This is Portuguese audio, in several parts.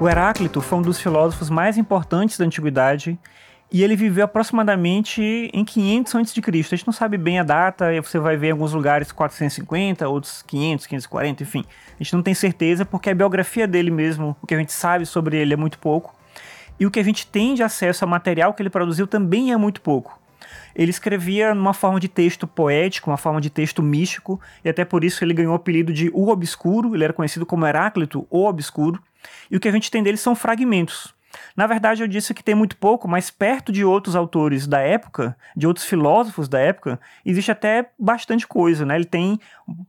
O Heráclito foi um dos filósofos mais importantes da antiguidade e ele viveu aproximadamente em 500 a.C. A gente não sabe bem a data, e você vai ver em alguns lugares 450, outros 500, 540, enfim. A gente não tem certeza porque a biografia dele mesmo, o que a gente sabe sobre ele é muito pouco. E o que a gente tem de acesso ao material que ele produziu também é muito pouco. Ele escrevia numa forma de texto poético, uma forma de texto místico, e até por isso ele ganhou o apelido de O Obscuro, ele era conhecido como Heráclito, o Obscuro. E o que a gente tem dele são fragmentos. Na verdade, eu disse que tem muito pouco, mas perto de outros autores da época, de outros filósofos da época, existe até bastante coisa, né? Ele tem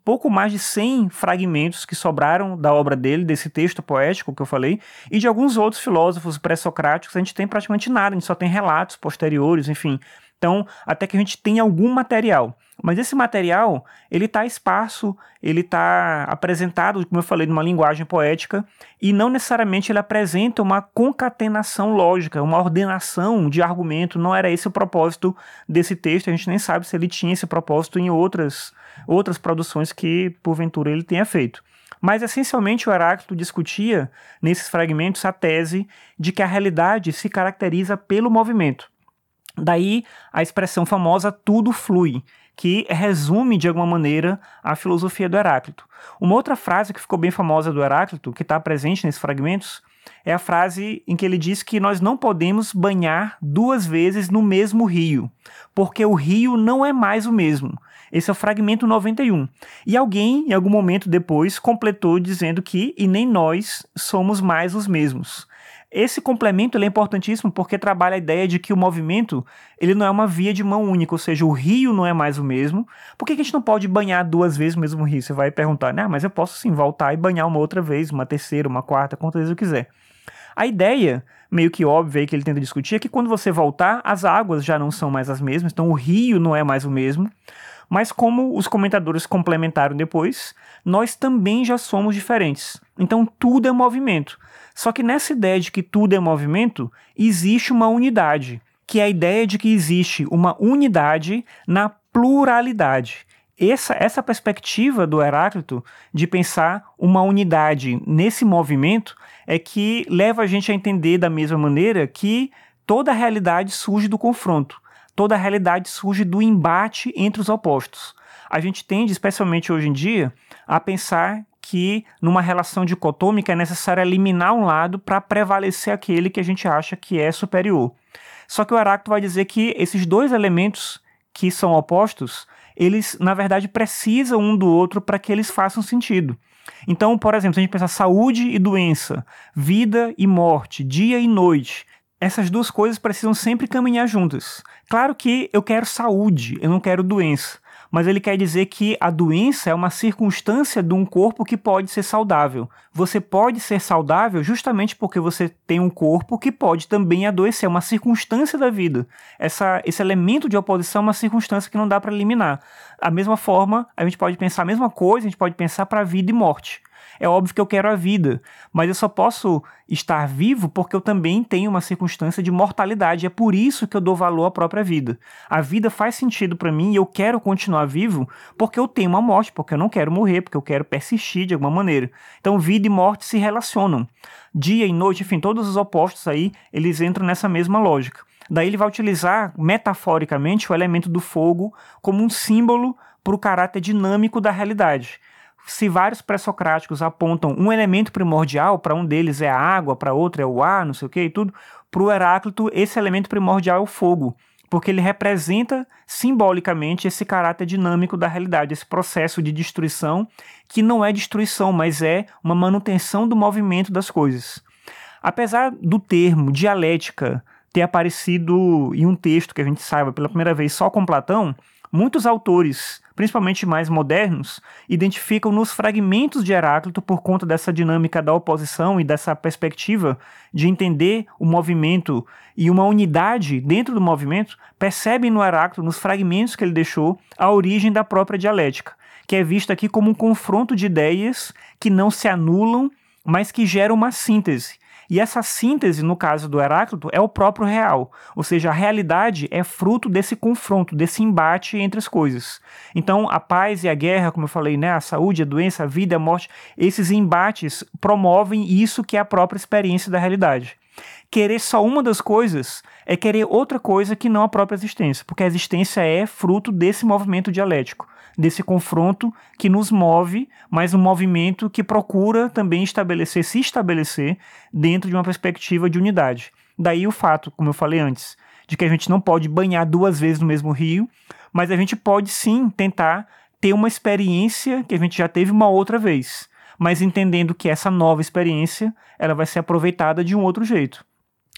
pouco mais de 100 fragmentos que sobraram da obra dele, desse texto poético que eu falei, e de alguns outros filósofos pré-socráticos a gente tem praticamente nada, a gente só tem relatos posteriores, enfim. Então, até que a gente tenha algum material. Mas esse material, ele está esparso, ele está apresentado, como eu falei, numa linguagem poética, e não necessariamente ele apresenta uma concatenação lógica, uma ordenação de argumento. Não era esse o propósito desse texto. A gente nem sabe se ele tinha esse propósito em outras, outras produções que, porventura, ele tenha feito. Mas essencialmente o Heráclito discutia nesses fragmentos a tese de que a realidade se caracteriza pelo movimento. Daí a expressão famosa tudo flui, que resume de alguma maneira a filosofia do Heráclito. Uma outra frase que ficou bem famosa do Heráclito, que está presente nesses fragmentos, é a frase em que ele diz que nós não podemos banhar duas vezes no mesmo rio, porque o rio não é mais o mesmo. Esse é o fragmento 91. E alguém, em algum momento depois, completou dizendo que e nem nós somos mais os mesmos. Esse complemento é importantíssimo porque trabalha a ideia de que o movimento ele não é uma via de mão única, ou seja, o rio não é mais o mesmo. Por que, que a gente não pode banhar duas vezes o mesmo rio? Você vai perguntar, né? Mas eu posso sim voltar e banhar uma outra vez, uma terceira, uma quarta, quantas vezes eu quiser. A ideia, meio que óbvia que ele tenta discutir, é que quando você voltar, as águas já não são mais as mesmas, então o rio não é mais o mesmo. Mas como os comentadores complementaram depois, nós também já somos diferentes. Então tudo é movimento. Só que nessa ideia de que tudo é movimento, existe uma unidade, que é a ideia de que existe uma unidade na pluralidade. Essa, essa perspectiva do Heráclito de pensar uma unidade nesse movimento é que leva a gente a entender da mesma maneira que toda a realidade surge do confronto, toda a realidade surge do embate entre os opostos. A gente tende, especialmente hoje em dia, a pensar que numa relação dicotômica é necessário eliminar um lado para prevalecer aquele que a gente acha que é superior. Só que o Heráclito vai dizer que esses dois elementos que são opostos, eles na verdade precisam um do outro para que eles façam sentido. Então, por exemplo, se a gente pensar saúde e doença, vida e morte, dia e noite, essas duas coisas precisam sempre caminhar juntas. Claro que eu quero saúde, eu não quero doença mas ele quer dizer que a doença é uma circunstância de um corpo que pode ser saudável. Você pode ser saudável justamente porque você tem um corpo que pode também adoecer, é uma circunstância da vida. Essa, esse elemento de oposição é uma circunstância que não dá para eliminar. Da mesma forma, a gente pode pensar a mesma coisa, a gente pode pensar para vida e morte. É óbvio que eu quero a vida, mas eu só posso estar vivo porque eu também tenho uma circunstância de mortalidade. É por isso que eu dou valor à própria vida. A vida faz sentido para mim e eu quero continuar vivo porque eu tenho uma morte, porque eu não quero morrer, porque eu quero persistir de alguma maneira. Então, vida e morte se relacionam. Dia e noite, enfim, todos os opostos aí, eles entram nessa mesma lógica. Daí ele vai utilizar metaforicamente o elemento do fogo como um símbolo para o caráter dinâmico da realidade se vários pré-socráticos apontam um elemento primordial, para um deles é a água, para outro é o ar, não sei o que e tudo, para o Heráclito esse elemento primordial é o fogo, porque ele representa simbolicamente esse caráter dinâmico da realidade, esse processo de destruição que não é destruição, mas é uma manutenção do movimento das coisas. Apesar do termo dialética ter aparecido em um texto que a gente saiba pela primeira vez só com Platão, muitos autores principalmente mais modernos, identificam nos fragmentos de Heráclito, por conta dessa dinâmica da oposição e dessa perspectiva de entender o movimento e uma unidade dentro do movimento, percebem no Heráclito, nos fragmentos que ele deixou, a origem da própria dialética, que é vista aqui como um confronto de ideias que não se anulam, mas que geram uma síntese. E essa síntese, no caso do Heráclito, é o próprio real. Ou seja, a realidade é fruto desse confronto, desse embate entre as coisas. Então, a paz e a guerra, como eu falei, né, a saúde, a doença, a vida, a morte, esses embates promovem isso que é a própria experiência da realidade. Querer só uma das coisas é querer outra coisa que não a própria existência, porque a existência é fruto desse movimento dialético, desse confronto que nos move, mas um movimento que procura também estabelecer, se estabelecer dentro de uma perspectiva de unidade. Daí o fato, como eu falei antes, de que a gente não pode banhar duas vezes no mesmo rio, mas a gente pode sim tentar ter uma experiência que a gente já teve uma outra vez, mas entendendo que essa nova experiência ela vai ser aproveitada de um outro jeito.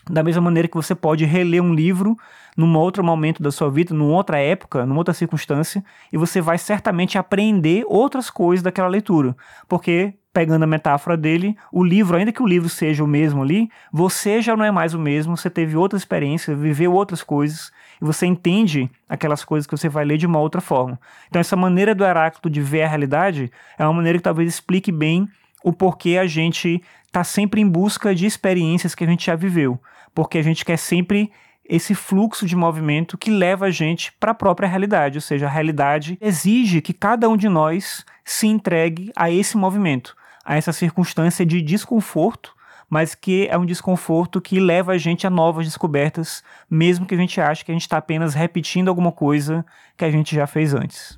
Da mesma maneira que você pode reler um livro num outro momento da sua vida, numa outra época, numa outra circunstância, e você vai certamente aprender outras coisas daquela leitura. Porque, pegando a metáfora dele, o livro, ainda que o livro seja o mesmo ali, você já não é mais o mesmo, você teve outra experiência, viveu outras coisas, e você entende aquelas coisas que você vai ler de uma outra forma. Então, essa maneira do Heráclito de ver a realidade é uma maneira que talvez explique bem o porquê a gente está sempre em busca de experiências que a gente já viveu porque a gente quer sempre esse fluxo de movimento que leva a gente para a própria realidade, ou seja, a realidade exige que cada um de nós se entregue a esse movimento, a essa circunstância de desconforto, mas que é um desconforto que leva a gente a novas descobertas, mesmo que a gente ache que a gente está apenas repetindo alguma coisa que a gente já fez antes.